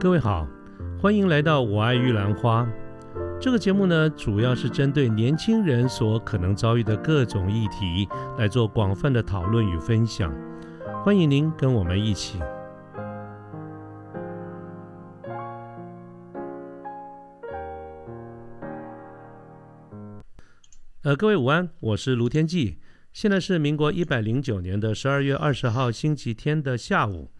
各位好，欢迎来到我爱玉兰花。这个节目呢，主要是针对年轻人所可能遭遇的各种议题来做广泛的讨论与分享。欢迎您跟我们一起。呃，各位午安，我是卢天记。现在是民国一百零九年的十二月二十号星期天的下午。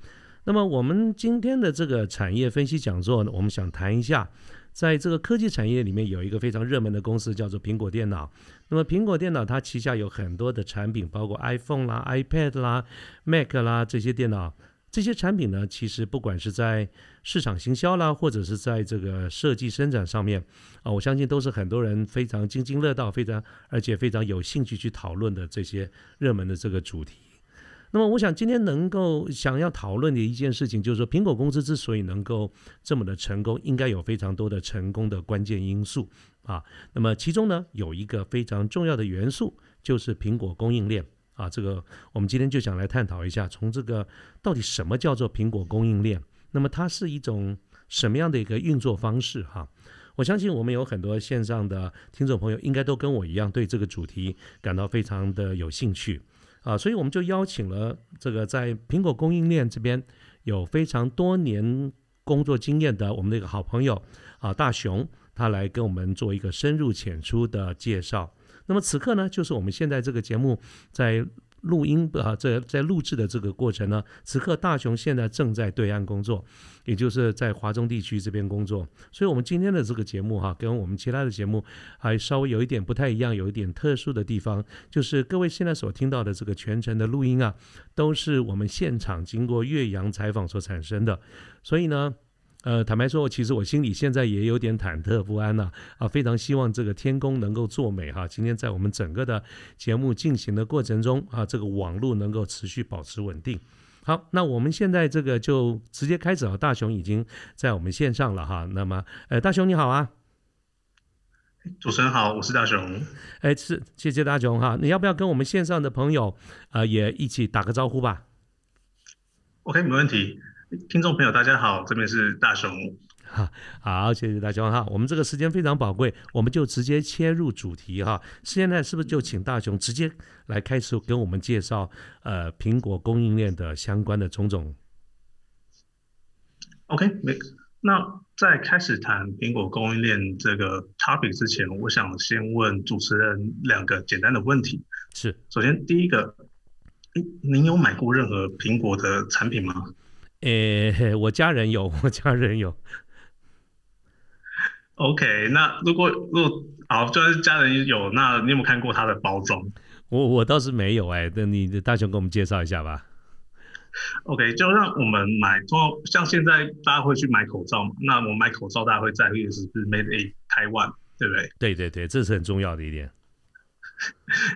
那么我们今天的这个产业分析讲座呢，我们想谈一下，在这个科技产业里面有一个非常热门的公司叫做苹果电脑。那么苹果电脑它旗下有很多的产品，包括 iPhone 啦、iPad 啦、Mac 啦这些电脑。这些产品呢，其实不管是在市场行销啦，或者是在这个设计生产上面啊，我相信都是很多人非常津津乐道、非常而且非常有兴趣去讨论的这些热门的这个主题。那么，我想今天能够想要讨论的一件事情，就是说，苹果公司之所以能够这么的成功，应该有非常多的成功的关键因素啊。那么，其中呢，有一个非常重要的元素，就是苹果供应链啊。这个我们今天就想来探讨一下，从这个到底什么叫做苹果供应链？那么它是一种什么样的一个运作方式？哈，我相信我们有很多线上的听众朋友，应该都跟我一样，对这个主题感到非常的有兴趣。啊，所以我们就邀请了这个在苹果供应链这边有非常多年工作经验的我们的一个好朋友啊，大熊，他来跟我们做一个深入浅出的介绍。那么此刻呢，就是我们现在这个节目在。录音啊，在在录制的这个过程呢，此刻大雄现在正在对岸工作，也就是在华中地区这边工作。所以，我们今天的这个节目哈，跟我们其他的节目还稍微有一点不太一样，有一点特殊的地方，就是各位现在所听到的这个全程的录音啊，都是我们现场经过岳阳采访所产生的。所以呢。呃，坦白说，其实我心里现在也有点忐忑不安呐，啊，非常希望这个天公能够作美哈。今天在我们整个的节目进行的过程中啊，这个网络能够持续保持稳定。好，那我们现在这个就直接开始啊。大雄已经在我们线上了哈。那么，呃，大雄你好啊，主持人好，我是大雄。哎，是，谢谢大雄哈。你要不要跟我们线上的朋友啊也一起打个招呼吧？OK，没问题。听众朋友，大家好，这边是大雄。哈，好，谢谢大雄哈。我们这个时间非常宝贵，我们就直接切入主题哈。现在是不是就请大雄直接来开始跟我们介绍呃苹果供应链的相关的种种？OK，没。那在开始谈苹果供应链这个 topic 之前，我想先问主持人两个简单的问题。是，首先第一个，诶，您有买过任何苹果的产品吗？诶，我家人有，我家人有。OK，那如果如果好，就是家人有，那你有没有看过它的包装？我我倒是没有哎，那你的大雄给我们介绍一下吧。OK，就让我们买，说像现在大家会去买口罩嘛，那我们买口罩大家会在意的是是 Made in Taiwan，对不对？对对对，这是很重要的一点。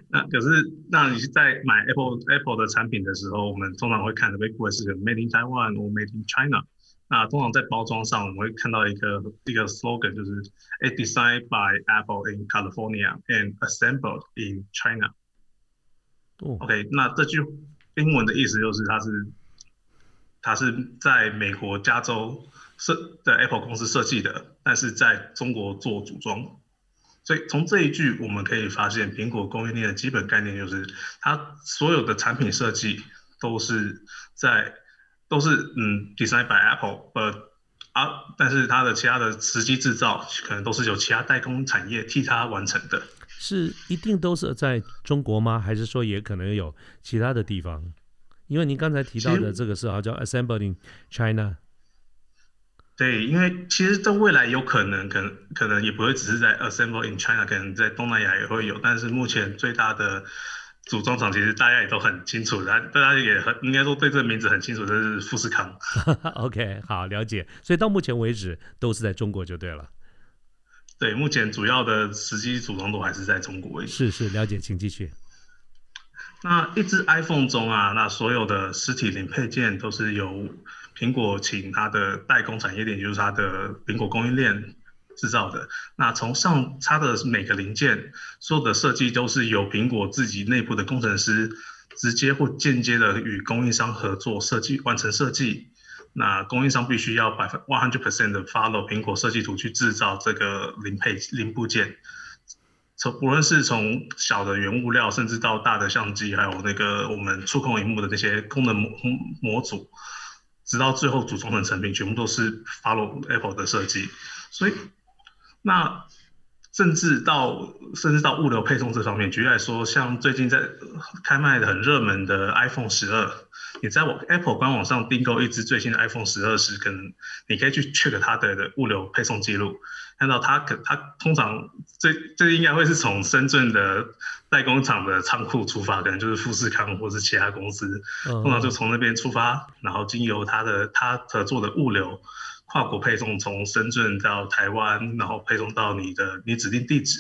那可是，那你在买 Apple Apple 的产品的时候，我们通常会看的会不会是 Made in Taiwan 或 Made in China？那通常在包装上，我们会看到一个一个 slogan，就是 It designed by Apple in California and assembled in China。OK，那这句英文的意思就是它是它是在美国加州设的 Apple 公司设计的，但是在中国做组装。所以从这一句我们可以发现，苹果供应链的基本概念就是，它所有的产品设计都是在都是嗯 designed by Apple，呃啊，但是它的其他的实际制造可能都是由其他代工产业替它完成的。是一定都是在中国吗？还是说也可能有其他的地方？因为您刚才提到的这个是啊叫 assembling China。对，因为其实在未来有可能，可能可能也不会只是在 assemble in China，可能在东南亚也会有。但是目前最大的组装厂，其实大家也都很清楚，大大家也很应该说对这个名字很清楚，这是富士康。OK，好，了解。所以到目前为止都是在中国就对了。对，目前主要的实际组装都还是在中国为主。是是，了解，请继续。那一只 iPhone 中啊，那所有的实体零配件都是由。苹果请它的代工产业链，就是它的苹果供应链制造的。那从上它的每个零件，所有的设计都是由苹果自己内部的工程师直接或间接的与供应商合作设计完成设计。那供应商必须要百分 one hundred percent 的 follow 苹果设计图去制造这个零配零部件。从无论是从小的原物料，甚至到大的相机，还有那个我们触控荧幕的那些功能模模组，直到最后组装的成品，全部都是 follow Apple 的设计。所以，那甚至到甚至到物流配送这方面，举例来说，像最近在开卖的很热门的 iPhone 十二，你在我 Apple 官网上订购一支最新的 iPhone 十二时，可能你可以去 check 它的的物流配送记录。看到它可它通常这这应该会是从深圳的代工厂的仓库出发，可能就是富士康或是其他公司，通常就从那边出发，然后经由它的它合作的物流跨国配送，从深圳到台湾，然后配送到你的你指定地址。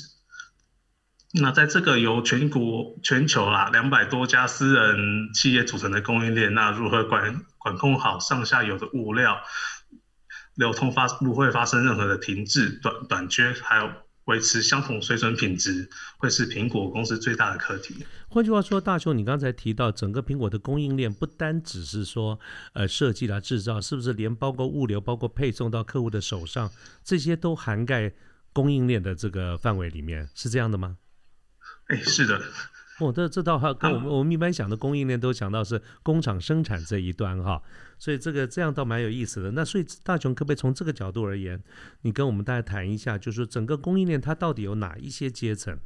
那在这个由全国全球啦两百多家私人企业组成的供应链，那如何管管控好上下游的物料？流通发不会发生任何的停滞、短短缺，还有维持相同水准品质，会是苹果公司最大的课题。换句话说，大雄，你刚才提到整个苹果的供应链，不单只是说呃设计啦、制造，是不是连包括物流、包括配送到客户的手上，这些都涵盖供应链的这个范围里面，是这样的吗？哎，是的。哦，这这倒哈，跟我们我们一般想的供应链都想到是工厂生产这一端哈，所以这个这样倒蛮有意思的。那所以大雄可不可以从这个角度而言，你跟我们大家谈一下，就是整个供应链它到底有哪一些阶层？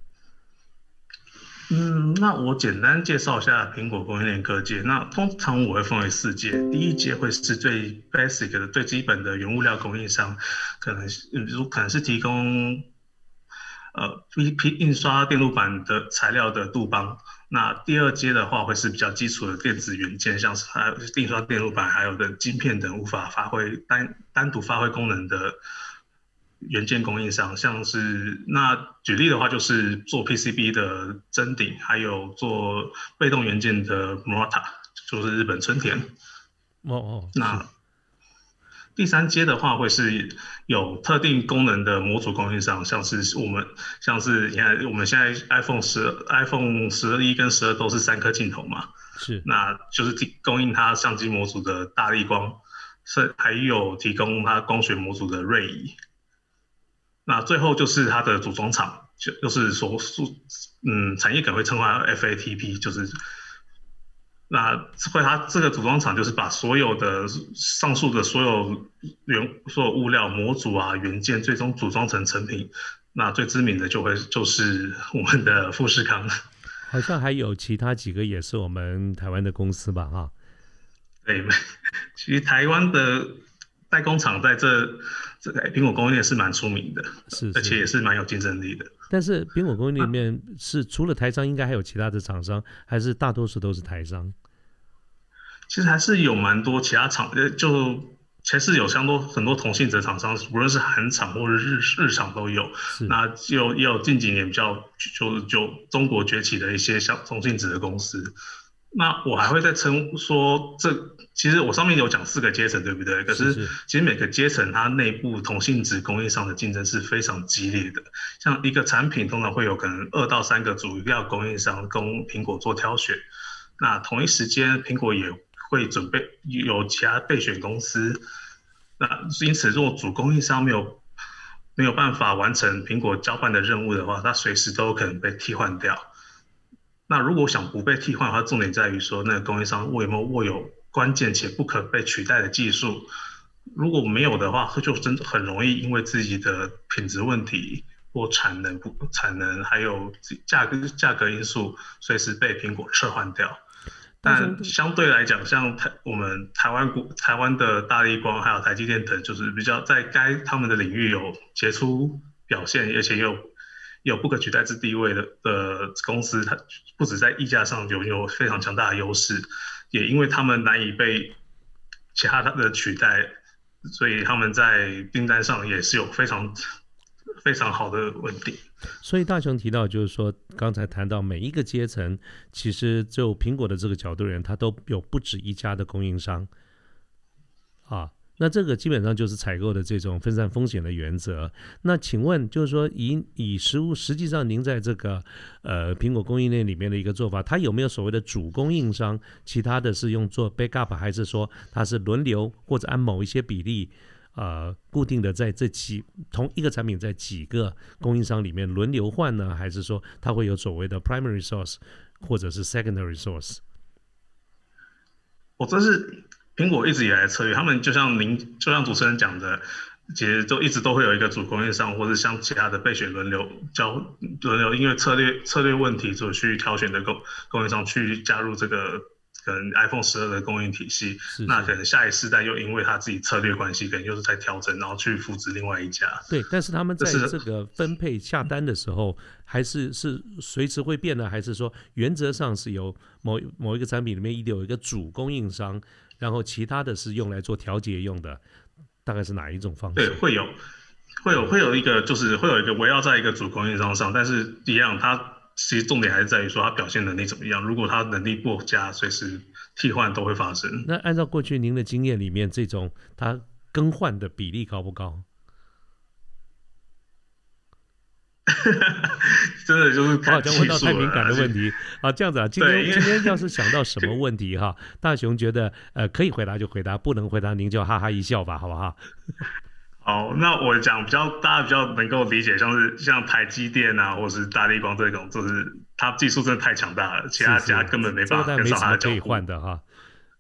嗯，那我简单介绍一下苹果供应链各界。那通常我会分为四阶，第一阶会是最 basic 的、最基本的原物料供应商，可能比如可能是提供。呃，P P 印刷电路板的材料的杜邦，那第二阶的话会是比较基础的电子元件，像是还有印刷电路板，还有的晶片等无法发挥单单独发挥功能的元件供应商，像是那举例的话就是做 P C B 的真鼎，还有做被动元件的 Murata，就是日本春田。哦哦，那。第三阶的话，会是有特定功能的模组供应商，像是我们，像是你看，我们现在 iPhone 十、iPhone 十二一跟十二都是三颗镜头嘛，是，那就是提供应它相机模组的大力光，是还有提供它光学模组的锐仪，那最后就是它的组装厂，就就是说，嗯，产业可能会称为 FATP，就是。那会，它这个组装厂就是把所有的上述的所有原所有物料模组啊元件，最终组装成成品。那最知名的就会就是我们的富士康。好像还有其他几个也是我们台湾的公司吧？哈。对，其实台湾的代工厂在这这个苹果供应链是蛮出名的，是，而且也是蛮有竞争力的。但是苹果供应链里面是除了台商，应该还有其他的厂商，还是大多数都是台商？其实还是有蛮多其他厂，呃，就还是有相多很多同性质厂商，无论是韩厂或者日日厂都有。那就也有近几年比较就就中国崛起的一些像同性质的公司。那我还会再称说，这其实我上面有讲四个阶层，对不对？可是其实每个阶层它内部同性质供应商的竞争是非常激烈的。像一个产品通常会有可能二到三个主要供应商供苹果做挑选。那同一时间，苹果也会准备有其他备选公司。那因此，如果主供应商没有没有办法完成苹果交办的任务的话，它随时都有可能被替换掉。那如果想不被替换的话，重点在于说，那个供应商有没有握有关键且不可被取代的技术。如果没有的话，就真很容易因为自己的品质问题或产能不产能，还有价格价格因素，随时被苹果撤换掉。但相对来讲，像台我们台湾国台湾的大力光还有台积电等，就是比较在该他们的领域有杰出表现，而且又。有不可取代之地位的的公司，它不止在溢价上有有非常强大的优势，也因为他们难以被其他的取代，所以他们在订单上也是有非常非常好的稳定。所以大雄提到，就是说刚才谈到每一个阶层，其实就苹果的这个角度而言，它都有不止一家的供应商啊。那这个基本上就是采购的这种分散风险的原则。那请问，就是说以以实物，实际上您在这个呃苹果供应链里面的一个做法，它有没有所谓的主供应商？其他的是用做 backup，还是说它是轮流或者按某一些比例，呃固定的在这几同一个产品在几个供应商里面轮流换呢？还是说它会有所谓的 primary source 或者是 secondary source？我这是。苹果一直以来策略，他们就像您，就像主持人讲的，其实都一直都会有一个主供应商，或者像其他的备选轮流交轮流，因为策略策略问题所去挑选的供供应商去加入这个可能 iPhone 十二的供应体系，那可能下一世代又因为他自己策略关系，可能又是在调整，然后去复制另外一家。对，但是他们在这个分配下单的时候，还是是随时会变呢，还是说原则上是由某某一个产品里面一定有一个主供应商？然后其他的是用来做调节用的，大概是哪一种方式？对，会有，会有，会有一个，就是会有一个围绕在一个主供应商上，但是一样，它其实重点还是在于说他表现能力怎么样。如果他能力不佳，随时替换都会发生。那按照过去您的经验里面，这种他更换的比例高不高？真的就是好像问到太敏感的问题啊，这样子啊，今天今天要是想到什么问题哈，大雄觉得呃可以回答就回答，不能回答您就哈哈一笑吧，好不好？好，那我讲比较大家比较能够理解，像是像台积电啊，或是大力光这种，就是它技术真的太强大了，其他家根本没办法跟上它的可以换的哈，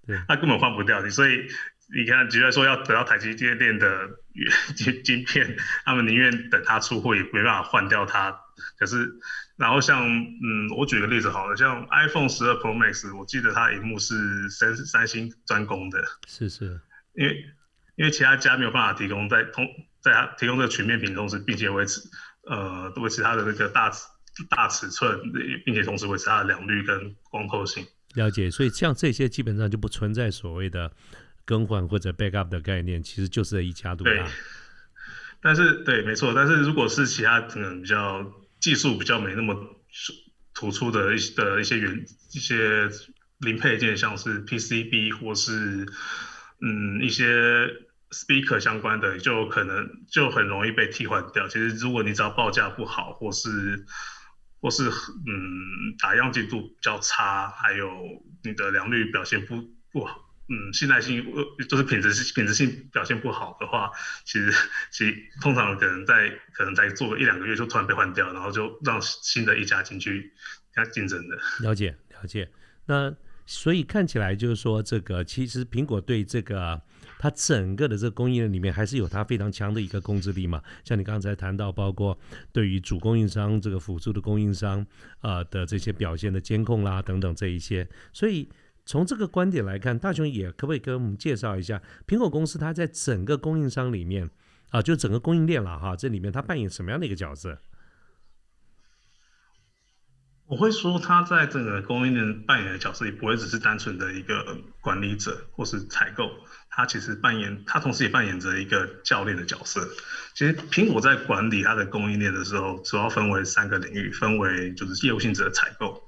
对，它根本换不掉你，所以。你看，直接说要得到台积电的晶 晶片，他们宁愿等它出货，也没办法换掉它。可是，然后像，嗯，我举个例子好了，像 iPhone 十二 Pro Max，我记得它荧幕是三三星专攻的，是是，因为因为其他家没有办法提供在同在它提供这个曲面屏同时，并且维持呃维持它的那个大大尺寸，并且同时维持它的良率跟光透性。了解，所以像这些基本上就不存在所谓的。更换或者 backup 的概念，其实就是一家独大。但是对，没错。但是如果是其他可能比较技术比较没那么突出的一的一些原一些零配件，像是 PCB 或是嗯一些 speaker 相关的，就可能就很容易被替换掉。其实如果你只要报价不好，或是或是嗯打样进度比较差，还有你的良率表现不不好。嗯，信赖性呃，就是品质品质性表现不好的话，其实其实通常可能在可能在做一两个月就突然被换掉，然后就让新的一家进去加竞争的。了解了解，那所以看起来就是说，这个其实苹果对这个它整个的这个供应链里面还是有它非常强的一个控制力嘛。像你刚才谈到，包括对于主供应商这个辅助的供应商啊的这些表现的监控啦等等这一些，所以。从这个观点来看，大雄也可不可以跟我们介绍一下苹果公司它在整个供应商里面啊，就整个供应链了哈，这里面它扮演什么样的一个角色？我会说，他在整个供应链扮演的角色也不会只是单纯的一个管理者或是采购，他其实扮演，他同时也扮演着一个教练的角色。其实苹果在管理它的供应链的时候，主要分为三个领域，分为就是业务性质的采购。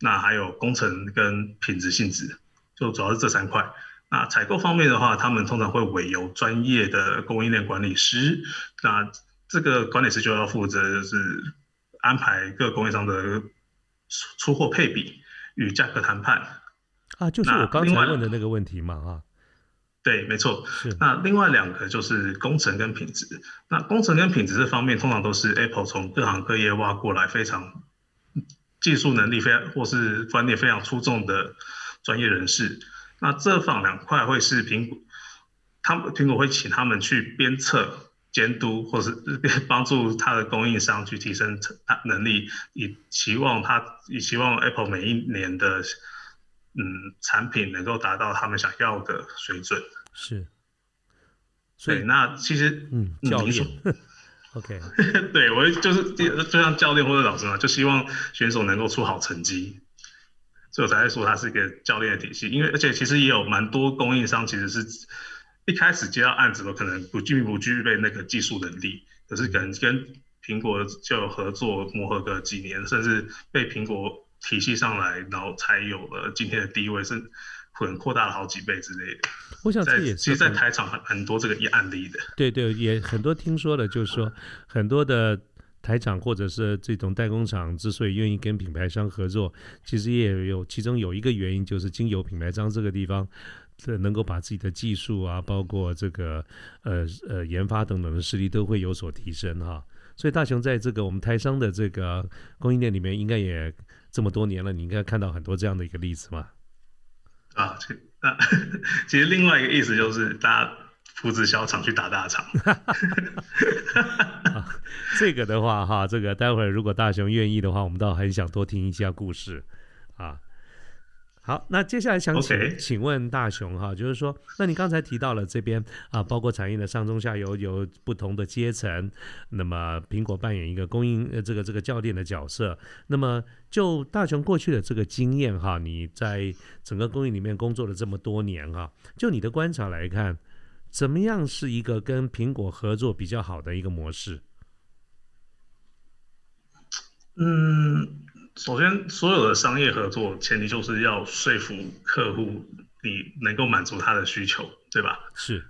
那还有工程跟品质性质，就主要是这三块。那采购方面的话，他们通常会委由专业的供应链管理师，那这个管理师就要负责就是安排各供应商的出货配比与价格谈判。啊，就是我刚才问的那个问题嘛，啊，对，没错。是。那另外两个就是工程跟品质。那工程跟品质这方面，通常都是 Apple 从各行各业挖过来，非常。技术能力非常或是专业非常出众的专业人士，那这方两块会是苹果，他们苹果会请他们去鞭策、监督，或是 帮助他的供应商去提升他能力，以期望他以期望 Apple 每一年的嗯产品能够达到他们想要的水准。是，所以那其实嗯教练。OK，对我就是就像教练或者老师嘛，就希望选手能够出好成绩，所以我才会说它是一个教练的体系。因为而且其实也有蛮多供应商其实是一开始接到案子都可能不具不具备那个技术能力，可是可能跟苹果就合作磨合个几年，甚至被苹果体系上来，然后才有了今天的地位，是可能扩大了好几倍之类的。我想这也是其实，在台场很很多这个案例的。对对，也很多听说的，就是说很多的台厂或者是这种代工厂之所以愿意跟品牌商合作，其实也有其中有一个原因，就是经由品牌商这个地方，这能够把自己的技术啊，包括这个呃呃研发等等的实力都会有所提升哈。所以大雄在这个我们台商的这个供应链里面，应该也这么多年了，你应该看到很多这样的一个例子嘛。啊，这那其实另外一个意思就是大家扶持小厂去打大厂。这个的话哈，这个待会儿如果大雄愿意的话，我们倒很想多听一下故事啊。好，那接下来想请请问大雄哈，就是说，那你刚才提到了这边啊，包括产业的上中下游有不同的阶层，那么苹果扮演一个供应呃这个这个教练的角色。那么就大雄过去的这个经验哈，你在整个供应里面工作了这么多年哈，就你的观察来看，怎么样是一个跟苹果合作比较好的一个模式？嗯。首先，所有的商业合作前提就是要说服客户，你能够满足他的需求，对吧？是。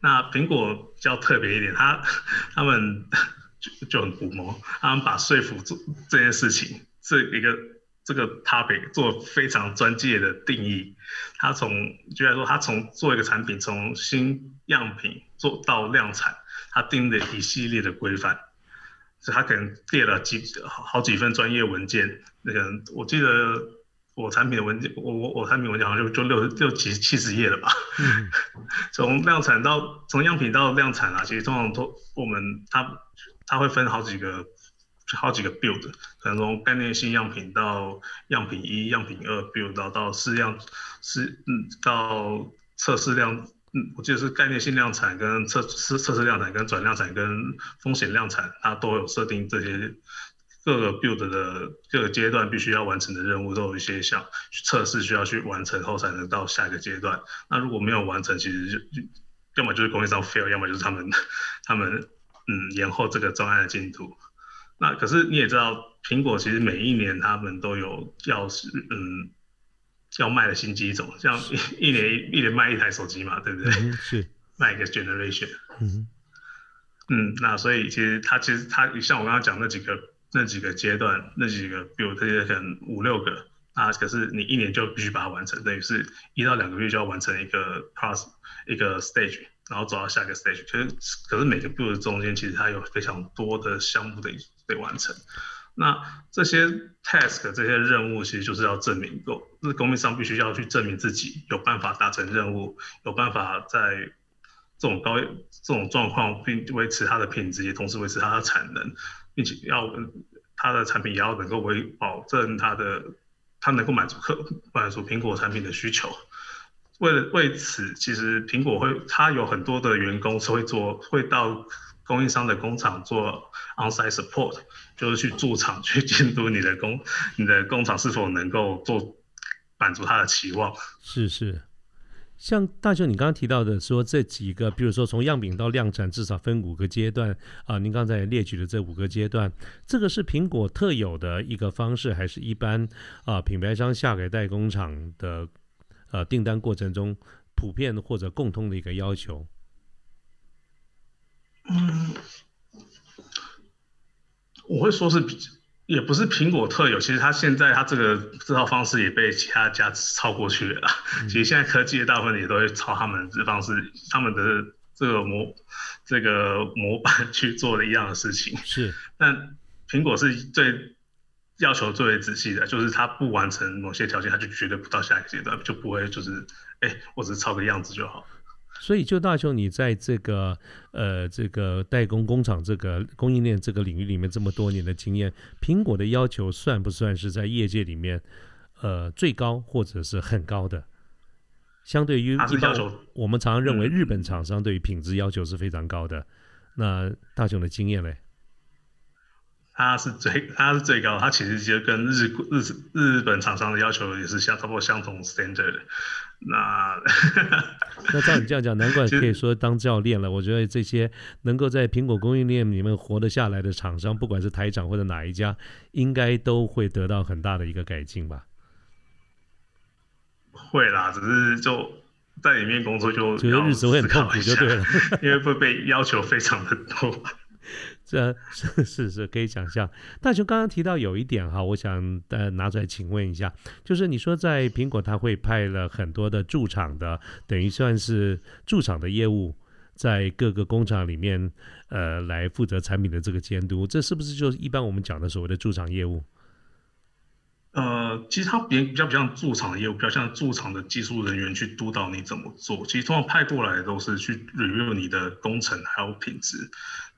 那苹果比较特别一点，他 他们就就很古魔，他们把说服做这件事情这一个这个 topic 做非常专业的定义。他从就来说，他从做一个产品，从新样品做到量产，他定的一系列的规范。他可能列了几好几份专业文件，那个我记得我产品的文件，我我我产品文件好像就就六六七七十页了吧。从量产到从样品到量产啊，其实通常都我们它它会分好几个好几个 build，可能从概念性样品到样品一、样品二 build 到到试样试嗯到测试量。嗯，我记得是概念性量产、跟测测测试量产、跟转量产、跟风险量产，它都有设定这些各个 build 的各个阶段必须要完成的任务，都有一些像测试需要去完成后才能到下一个阶段。那如果没有完成，其实就要么就是工业上 fail，要么就是他们他们嗯延后这个专案的进度。那可是你也知道，苹果其实每一年他们都有要嗯。要卖的新机种，像一年一年卖一台手机嘛，对不对？是 卖一个 generation。嗯嗯，那所以其实它其实它像我刚刚讲那几个那几个阶段那几个，比如这些可能五六个啊，可是你一年就必须把它完成，等于是一到两个月就要完成一个 plus 一个 stage，然后走到下一个 stage。可是可是每个 build 中间其实它有非常多的项目得得完成。那这些 task 这些任务其实就是要证明，供是供应商必须要去证明自己有办法达成任务，有办法在这种高这种状况并维持它的品质，也同时维持它的产能，并且要它的产品也要能够为保证它的它能够满足客满足苹果产品的需求。为了为此，其实苹果会它有很多的员工是会做会到。供应商的工厂做 onsite support，就是去驻场去监督你的工，你的工厂是否能够做满足他的期望。是是，像大雄你刚刚提到的说这几个，比如说从样品到量产，至少分五个阶段啊。您刚才列举的这五个阶段，这个是苹果特有的一个方式，还是一般啊品牌商下给代工厂的呃订单过程中普遍或者共通的一个要求？嗯，我会说是比，也不是苹果特有。其实它现在它这个这套方式也被其他家超过去了。其实现在科技的大部分也都会抄他们这方式，他们的这个模这个模板去做的一样的事情。是，但苹果是最要求最为仔细的，就是它不完成某些条件，它就绝对不到下一个阶段，就不会就是，哎，我只是抄个样子就好。所以，就大雄，你在这个呃这个代工工厂这个供应链这个领域里面这么多年的经验，苹果的要求算不算是在业界里面呃最高或者是很高的？相对于一般我们常常认为日本厂商对于品质要求是非常高的，那大雄的经验嘞？它是最，它是最高，它其实就跟日日日本厂商的要求也是相差不多相同 standard。那 那照你这样讲，难怪可以说当教练了。我觉得这些能够在苹果供应链里面活得下来的厂商，不管是台厂或者哪一家，应该都会得到很大的一个改进吧。会啦，只是就在里面工作就觉得日子会很痛苦就对了，因为会被要求非常的多。这 是是是可以想象。大雄刚刚提到有一点哈，我想呃拿出来请问一下，就是你说在苹果他会派了很多的驻场的，等于算是驻场的业务，在各个工厂里面呃来负责产品的这个监督，这是不是就是一般我们讲的所谓的驻场业务？呃，其实它比比较不像驻场的业务，比较像驻场的技术人员去督导你怎么做。其实通常派过来都是去 review 你的工程还有品质。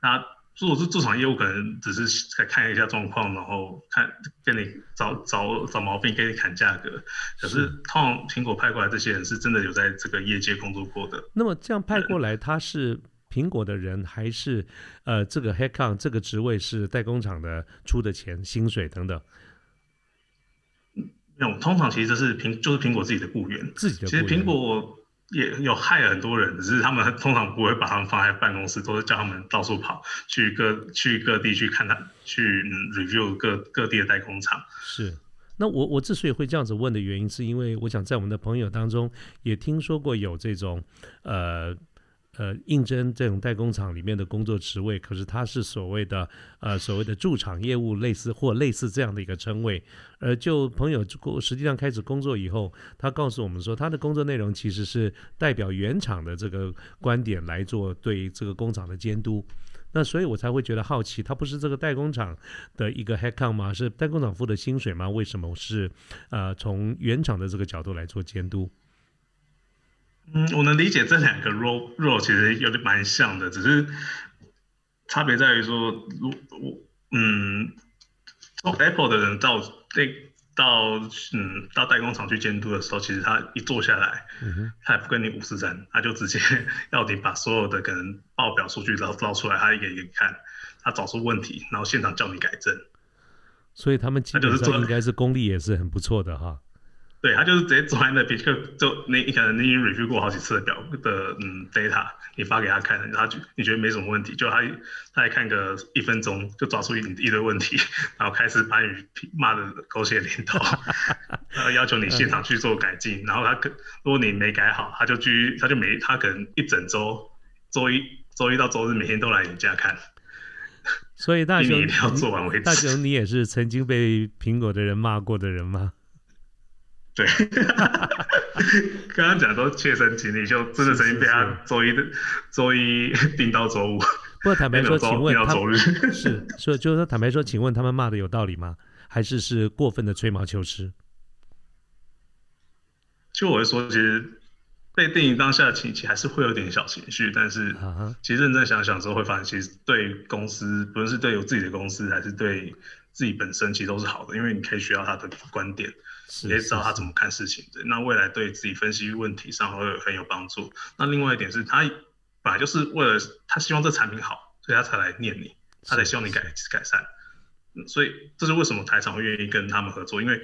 那如果是驻场业务，可能只是在看一下状况，然后看跟你找找找毛病，给你砍价格。可是通常苹果派过来这些人是真的有在这个业界工作过的。那么这样派过来，他是苹果的人，还是呃这个 headcount 这个职位是代工厂的出的钱、薪水等等？没有，通常其实这是苹就是苹果自己的雇员，自己的。其实苹果也有害很多人，只是他们通常不会把他们放在办公室，都是叫他们到处跑，去各去各地去看他，去 review 各各地的代工厂。是，那我我之所以会这样子问的原因，是因为我想在我们的朋友当中也听说过有这种呃。呃，应征这种代工厂里面的工作职位，可是他是所谓的呃所谓的驻场业务，类似或类似这样的一个称谓。而就朋友实际上开始工作以后，他告诉我们说，他的工作内容其实是代表原厂的这个观点来做对这个工厂的监督。那所以我才会觉得好奇，他不是这个代工厂的一个 headcount 吗？是代工厂付的薪水吗？为什么是呃从原厂的这个角度来做监督？嗯，我能理解这两个 role role 其实有点蛮像的，只是差别在于说，如我嗯，从 Apple 的人到对到嗯到代工厂去监督的时候，其实他一坐下来，他也不跟你五十三，他就直接要你把所有的可能报表数据捞捞出来，他一个一个看，他找出问题，然后现场叫你改正。所以他们基本上应该是功力也是很不错的哈。对他就是直接坐在那边，就就你可能你已经 review 过好几次的表的嗯 data，你发给他看，他就你觉得没什么问题，就他他来看个一分钟就抓出一一堆问题，然后开始把你骂的狗血淋头，然后要求你现场去做改进，然后他可如果你没改好，他就去他就没他可能一整周周一周一到周日每天都来你家看，所以大雄一定要做完为止。大雄，你也是曾经被苹果的人骂过的人吗？对，刚刚讲都切身经历，就真的曾经被他周一的周一盯到周五。不过坦白说，请问他 是，所以就是说坦白说，请问他们骂的有道理吗？还是是过分的吹毛求疵？就我会说，其实被电影当下的情绪还是会有点小情绪，但是其实认真想想之后，会发现其实对公司，不论是对我自己的公司，还是对自己本身，其实都是好的，因为你可以学到他的观点。你可以知道他怎么看事情的，那未来对自己分析问题上会很有帮助。那另外一点是他本来就是为了他希望这产品好，所以他才来念你，他才希望你改改善。所以这是为什么台厂会愿意跟他们合作，因为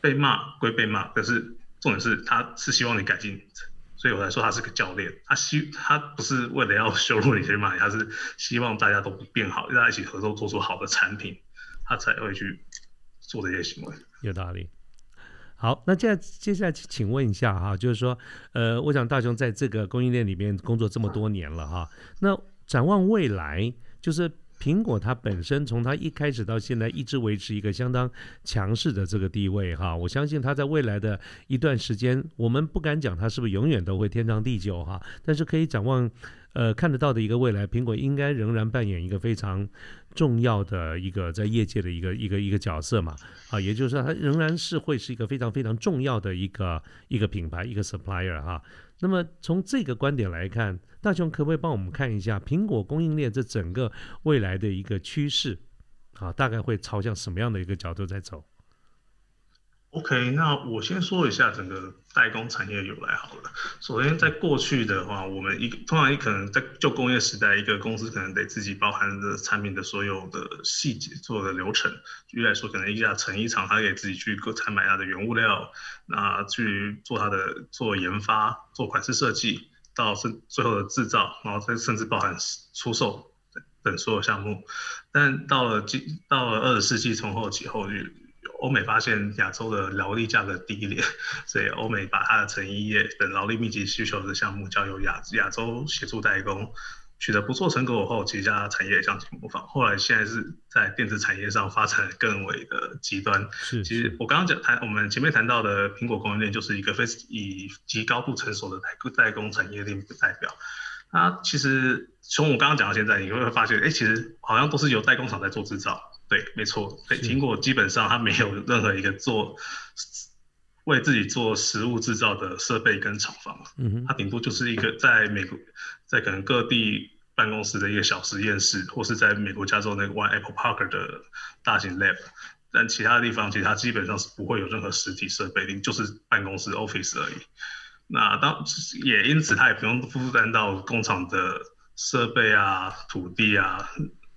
被骂归被骂，可是重点是他是希望你改进。所以我才说他是个教练，他希他不是为了要羞辱你去骂你，他是希望大家都变好，大家一起合作做出好的产品，他才会去做这些行为。有道理。好，那接下接下来请问一下哈，就是说，呃，我想大雄在这个供应链里面工作这么多年了哈，那展望未来，就是苹果它本身从它一开始到现在一直维持一个相当强势的这个地位哈，我相信它在未来的一段时间，我们不敢讲它是不是永远都会天长地久哈，但是可以展望。呃，看得到的一个未来，苹果应该仍然扮演一个非常重要的一个在业界的一个一个一个角色嘛，啊，也就是说，它仍然是会是一个非常非常重要的一个一个品牌，一个 supplier 哈。那么从这个观点来看，大雄可不可以帮我们看一下苹果供应链这整个未来的一个趋势？啊，大概会朝向什么样的一个角度在走？OK，那我先说一下整个代工产业由来好了。首先，在过去的话，我们一通常一可能在旧工业时代，一个公司可能得自己包含的产品的所有的细节做的流程。举例来说，可能一家成衣厂，它给自己去购采买它的原物料，那去做它的做研发、做款式设计，到甚最后的制造，然后再甚至包含出售等所有项目。但到了今到了二十世纪从后期后，有欧美发现亚洲的劳力价格低廉，所以欧美把它的成衣业等劳力密集需求的项目交由亚亚洲协助代工。取得不错成果后，其他产业相继模仿。后来现在是在电子产业上发展更为的极端。是，其实我刚刚讲谈，我们前面谈到的苹果供应链就是一个非以极高度成熟的代代工产业链代表。那其实从我刚刚讲到现在，你会发现，哎，其实好像都是由代工厂在做制造。对，没错。对苹果基本上它没有任何一个做为自己做实物制造的设备跟厂房。嗯哼，它顶多就是一个在美国。在可能各地办公室的一个小实验室，或是在美国加州那个 One Apple Park 的大型 lab，但其他地方其实它基本上是不会有任何实体设备，就是办公室 office 而已。那当也因此，它也不用负担到工厂的设备啊、土地啊、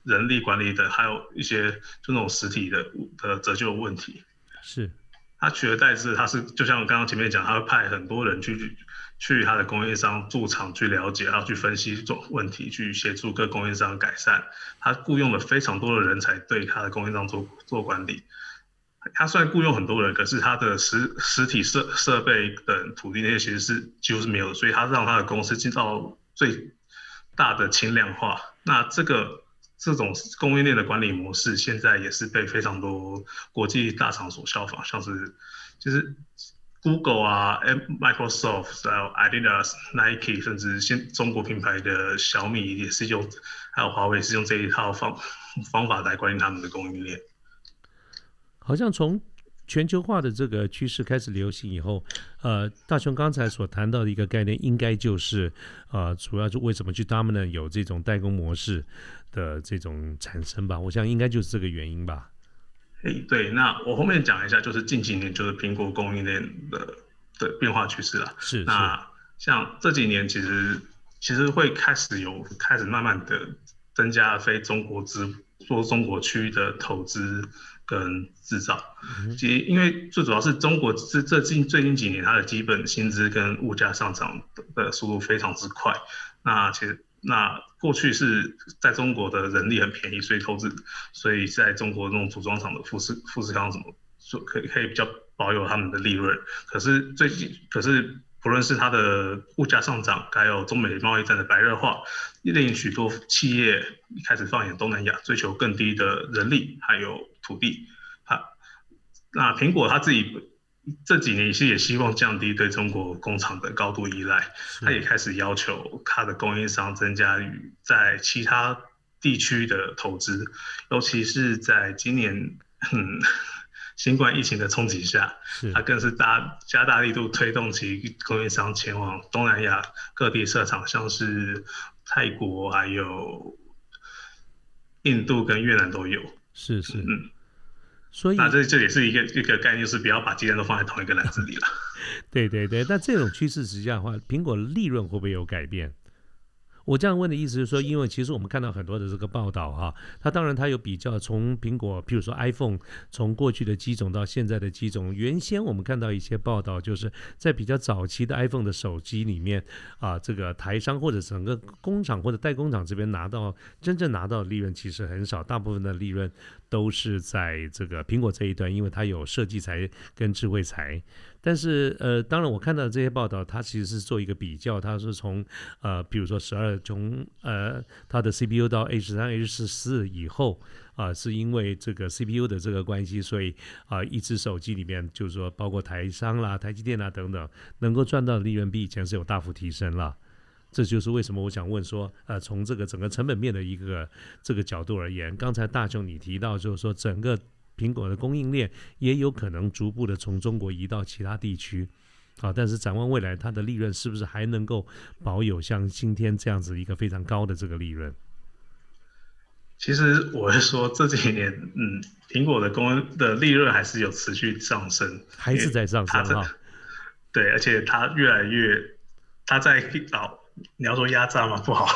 人力管理的，还有一些就那种实体的的折旧问题。是，他取而代之，他是就像我刚刚前面讲，他会派很多人去。去他的供应商驻场去了解，然后去分析这种问题，去协助各供应商改善。他雇佣了非常多的人才对他的供应商做做管理。他虽然雇佣很多人，可是他的实实体设设备等土地那些其实是几乎是没有的，所以他让他的公司进到最大的轻量化。那这个这种供应链的管理模式，现在也是被非常多国际大厂所效仿，像是就是。Google 啊，Microsoft，还有 Adidas、Nike，甚至现中国品牌的小米也是用，还有华为是用这一套方方法来管理他们的供应链。好像从全球化的这个趋势开始流行以后，呃，大雄刚才所谈到的一个概念，应该就是呃，主要是为什么去他们呢有这种代工模式的这种产生吧？我想应该就是这个原因吧。哎，对，那我后面讲一下，就是近几年就是苹果供应链的的变化趋势了。是，那像这几年其实其实会开始有开始慢慢的增加非中国资做中国区的投资跟制造。其实因为最主要是中国这这近最近几年它的基本薪资跟物价上涨的速度非常之快。那其实。那过去是在中国的人力很便宜，所以投资，所以在中国那种组装厂的富士富士康什么，说可以可以比较保有他们的利润。可是最近，可是不论是它的物价上涨，还有中美贸易战的白热化，令许多企业开始放眼东南亚，追求更低的人力还有土地。它那苹果它自己。这几年其实也希望降低对中国工厂的高度依赖，它也开始要求它的供应商增加与在其他地区的投资，尤其是在今年新冠疫情的冲击下，它更是大加大力度推动其供应商前往东南亚各地设厂，像是泰国、还有印度跟越南都有。是是嗯。所以，那这这也是一个一个概念，是不要把鸡蛋都放在同一个篮子里了。对对对，那这种趋势之下的话，苹果利润会不会有改变？我这样问的意思是说，因为其实我们看到很多的这个报道哈，它当然它有比较，从苹果，譬如说 iPhone，从过去的机种到现在的机种，原先我们看到一些报道，就是在比较早期的 iPhone 的手机里面啊，这个台商或者整个工厂或者代工厂这边拿到真正拿到的利润其实很少，大部分的利润都是在这个苹果这一端，因为它有设计财跟智慧财。但是，呃，当然，我看到这些报道，它其实是做一个比较，它是从，呃，比如说十二从，呃，它的 CPU 到 H 三、H 四以后，啊，是因为这个 CPU 的这个关系，所以啊，一只手机里面就是说，包括台商啦、台积电啦等等，能够赚到的利润比以前是有大幅提升了。这就是为什么我想问说，呃，从这个整个成本面的一个这个角度而言，刚才大雄你提到就是说整个。苹果的供应链也有可能逐步的从中国移到其他地区，啊，但是展望未来，它的利润是不是还能够保有像今天这样子一个非常高的这个利润？其实我是说这几年，嗯，苹果的供的利润还是有持续上升，还是在上升哈？对，而且它越来越，它在老。你要说压榨吗？不好，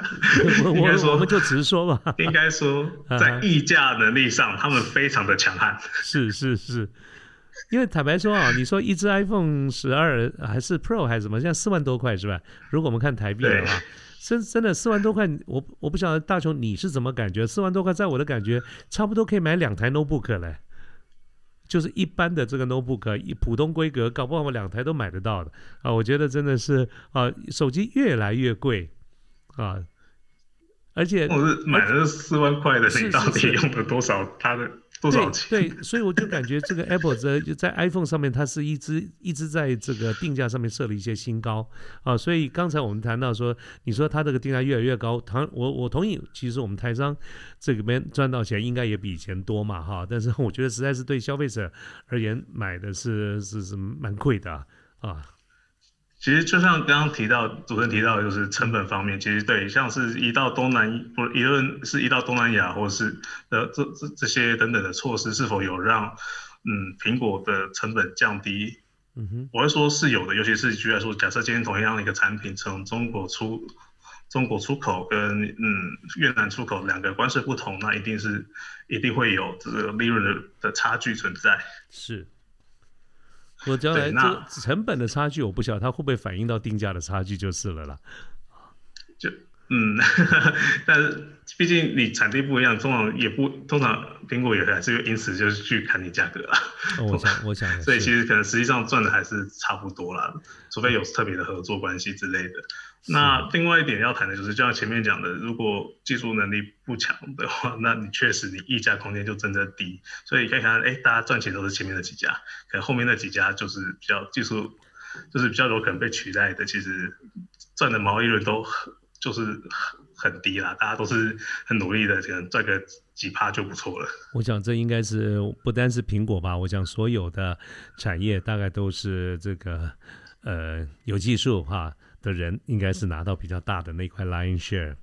应该说我们就直说吧。应该说在 溢价能力上，他们非常的强悍。是是是，因为坦白说啊，你说一只 iPhone 十二还是 Pro 还是什么，现在四万多块是吧？如果我们看台币的话，真真的四万多块，我我不晓得大雄你是怎么感觉？四万多块在我的感觉，差不多可以买两台 notebook 嘞。就是一般的这个 notebook，一普通规格，搞不好我两台都买得到的啊！我觉得真的是啊，手机越来越贵啊，而且我是买了四万块的，你到底用了多少？它的。多少钱？对，所以我就感觉这个 Apple 在在 iPhone 上面，它是一直一直在这个定价上面设了一些新高啊。所以刚才我们谈到说，你说它这个定价越来越高，同我我同意，其实我们台商这里边赚到钱应该也比以前多嘛哈。但是我觉得实在是对消费者而言，买的是是是蛮贵的啊。其实就像刚刚提到，主持人提到的就是成本方面，其实对，像是移到东南，不，一论是移到东南亚，或是呃这这这些等等的措施，是否有让嗯苹果的成本降低？嗯哼，我会说是有的，尤其是举例说，假设今天同样的一个产品从中国出中国出口跟嗯越南出口两个关税不同，那一定是一定会有这个利润的的差距存在。是。我将来这个成本的差距，我不晓得它会不会反映到定价的差距就是了啦。就嗯，但是毕竟你产地不一样，通常也不通常苹果也还是因此就是去砍你价格啊。我想，我想，所以其实可能实际上赚的还是差不多啦，除非有特别的合作关系之类的。那另外一点要谈的就是，就像前面讲的，如果技术能力不强的话，那你确实你溢价空间就真的低。所以可以看，哎，大家赚钱都是前面的几家，可能后面那几家就是比较技术，就是比较有可能被取代的。其实赚的毛利润都很就是很很低啦，大家都是很努力的，可能赚个几趴就不错了。我想这应该是不单是苹果吧，我想所有的产业大概都是这个呃有技术哈。的人应该是拿到比较大的那块 line share。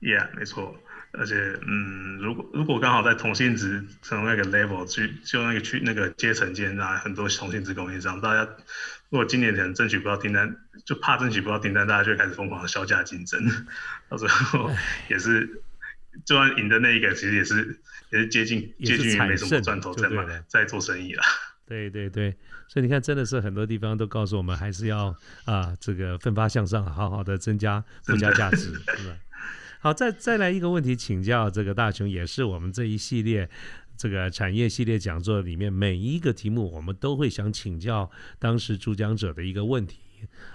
Yeah，没错。而且，嗯，如果如果刚好在同性质从那个 level 去，就那个去那个阶层间啊，很多同性质供应商，大家如果今年可能争取不到订单，就怕争取不到订单，大家就开始疯狂的销价竞争，到最后也是，就算赢的那一个，其实也是也是接近接近于没什么赚头在卖在做生意了。对对对。所以你看，真的是很多地方都告诉我们，还是要啊，这个奋发向上，好好的增加附加价值，是吧？好，再再来一个问题，请教这个大雄，也是我们这一系列这个产业系列讲座里面每一个题目，我们都会想请教当时主讲者的一个问题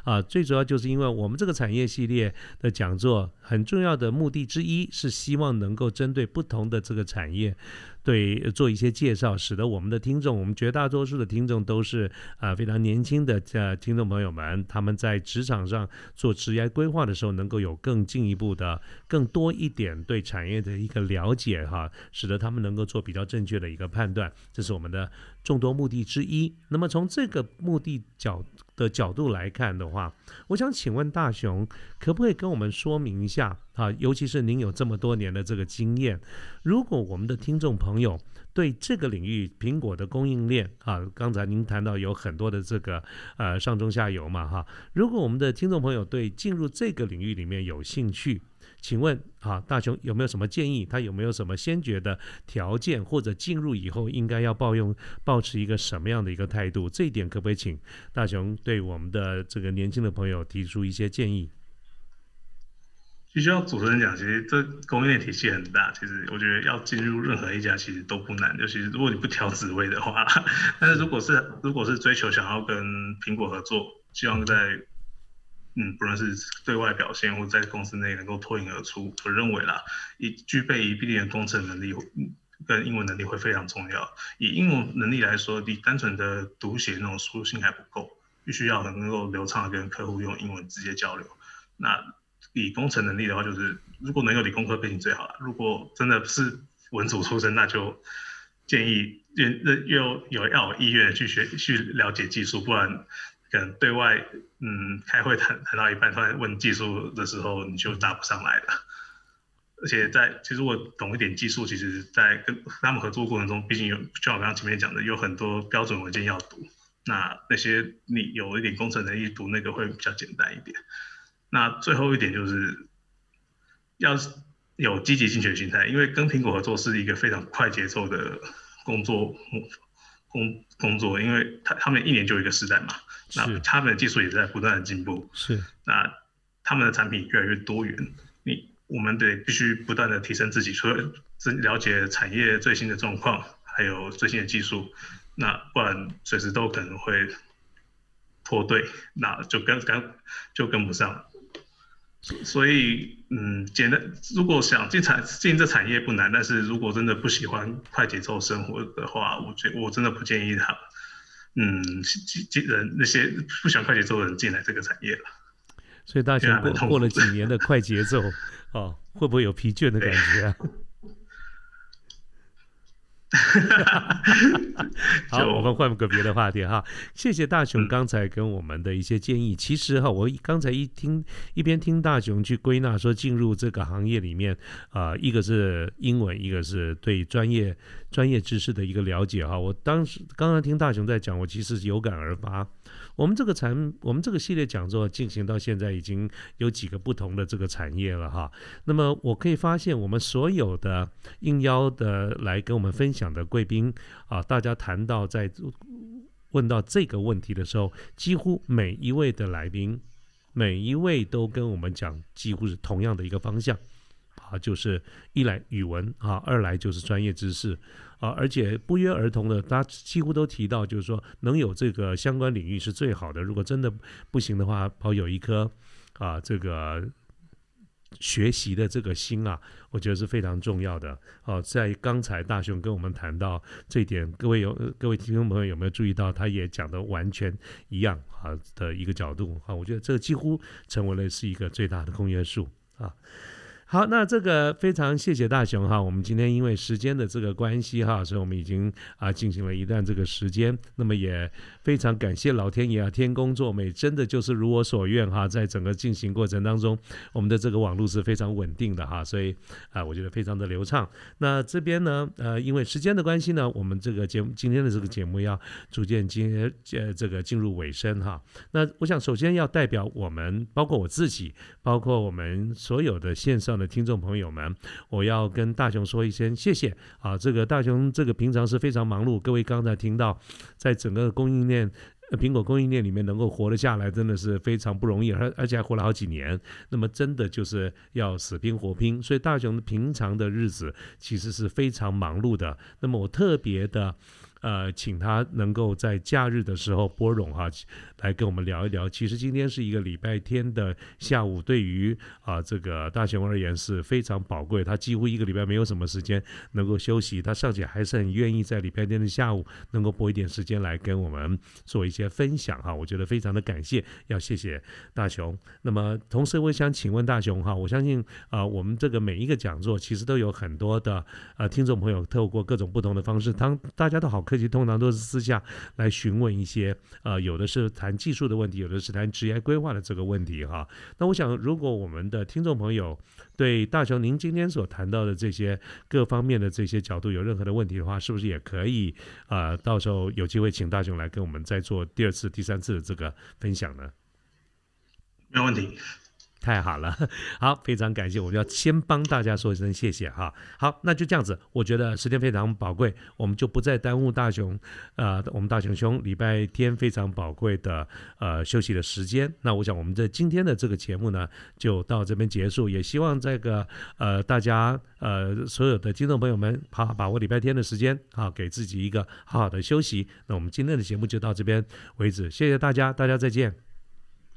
啊。最主要就是因为我们这个产业系列的讲座，很重要的目的之一是希望能够针对不同的这个产业。对，做一些介绍，使得我们的听众，我们绝大多数的听众都是啊非常年轻的呃听众朋友们，他们在职场上做职业规划的时候，能够有更进一步的、更多一点对产业的一个了解哈，使得他们能够做比较正确的一个判断，这是我们的众多目的之一。那么从这个目的角的角度来看的话，我想请问大雄，可不可以跟我们说明一下啊？尤其是您有这么多年的这个经验，如果我们的听众朋友对这个领域苹果的供应链啊，刚才您谈到有很多的这个呃上中下游嘛哈，如果我们的听众朋友对进入这个领域里面有兴趣。请问啊，大雄有没有什么建议？他有没有什么先决的条件，或者进入以后应该要抱用、保持一个什么样的一个态度？这一点可不可以请大雄对我们的这个年轻的朋友提出一些建议？必须要主持人讲，其实这供应链体系很大，其实我觉得要进入任何一家其实都不难，尤其是如果你不挑职位的话。但是如果是如果是追求想要跟苹果合作，希望在嗯，不论是对外表现或在公司内能够脱颖而出，我认为啦，以具备一定的工程能力跟英文能力会非常重要。以英文能力来说，你单纯的读写那种输入性还不够，必须要能够流畅的跟客户用英文直接交流。那以工程能力的话，就是如果能有理工科背景最好了。如果真的是文组出身，那就建议又又有要有意愿去学去了解技术，不然。可能对外，嗯，开会谈谈到一半，突然问技术的时候，你就答不上来了。而且在其实我懂一点技术，其实在跟他们合作过程中，毕竟有就像我刚刚前面讲的，有很多标准文件要读。那那些你有一点工程能力读那个会比较简单一点。那最后一点就是要有积极进取心态，因为跟苹果合作是一个非常快节奏的工作工工作，因为他他们一年就一个时代嘛。那他们的技术也在不断的进步，是。那他们的产品越来越多元，你我们得必须不断的提升自己，除了了解产业最新的状况，还有最新的技术，那不然随时都可能会脱队，那就跟跟就跟不上。所以，嗯，简单，如果想进产进这产业不难，但是如果真的不喜欢快节奏生活的话，我觉我真的不建议他，嗯，进进人那些不喜欢快节奏的人进来这个产业了。所以大家过过了几年的快节奏，哦，会不会有疲倦的感觉啊？好，我们换个别的话题哈。谢谢大雄刚才跟我们的一些建议。其实哈，我刚才一听一边听大雄去归纳说进入这个行业里面啊，一个是英文，一个是对专业专业知识的一个了解哈。我当时刚刚听大雄在讲，我其实有感而发。我们这个产，我们这个系列讲座进行到现在已经有几个不同的这个产业了哈。那么我可以发现，我们所有的应邀的来跟我们分享的贵宾啊，大家谈到在问到这个问题的时候，几乎每一位的来宾，每一位都跟我们讲，几乎是同样的一个方向啊，就是一来语文啊，二来就是专业知识。啊，而且不约而同的，大家几乎都提到，就是说能有这个相关领域是最好的。如果真的不行的话，保有一颗啊这个学习的这个心啊，我觉得是非常重要的。哦，在刚才大雄跟我们谈到这一点，各位有各位听众朋友有没有注意到，他也讲的完全一样啊的一个角度啊？我觉得这几乎成为了是一个最大的公约数啊。好，那这个非常谢谢大雄哈，我们今天因为时间的这个关系哈，所以我们已经啊进行了一段这个时间，那么也非常感谢老天爷啊，天公作美，真的就是如我所愿哈，在整个进行过程当中，我们的这个网络是非常稳定的哈，所以啊，我觉得非常的流畅。那这边呢，呃，因为时间的关系呢，我们这个节目今天的这个节目要逐渐进呃这个进入尾声哈。那我想首先要代表我们，包括我自己，包括我们所有的线上。的听众朋友们，我要跟大雄说一声谢谢啊！这个大雄这个平常是非常忙碌，各位刚才听到，在整个供应链，苹果供应链里面能够活得下来，真的是非常不容易，而而且还活了好几年。那么真的就是要死拼活拼，所以大雄平常的日子其实是非常忙碌的。那么我特别的。呃，请他能够在假日的时候拨冗哈，来跟我们聊一聊。其实今天是一个礼拜天的下午，对于啊这个大雄而言是非常宝贵。他几乎一个礼拜没有什么时间能够休息，他尚且还是很愿意在礼拜天的下午能够拨一点时间来跟我们做一些分享哈。我觉得非常的感谢，要谢谢大雄。那么同时我想请问大雄哈，我相信啊我们这个每一个讲座其实都有很多的呃听众朋友透过各种不同的方式，当大家都好。客气通常都是私下来询问一些，呃，有的是谈技术的问题，有的是谈职业规划的这个问题哈。那我想，如果我们的听众朋友对大雄您今天所谈到的这些各方面的这些角度有任何的问题的话，是不是也可以啊？到时候有机会请大雄来跟我们再做第二次、第三次的这个分享呢？没有问题。太好了，好，非常感谢，我们要先帮大家说一声谢谢哈。好，那就这样子，我觉得时间非常宝贵，我们就不再耽误大雄，呃，我们大雄兄礼拜天非常宝贵的呃休息的时间。那我想我们这今天的这个节目呢，就到这边结束，也希望这个呃大家呃所有的听众朋友们，好好把握礼拜天的时间，好给自己一个好好的休息。那我们今天的节目就到这边为止，谢谢大家，大家再见。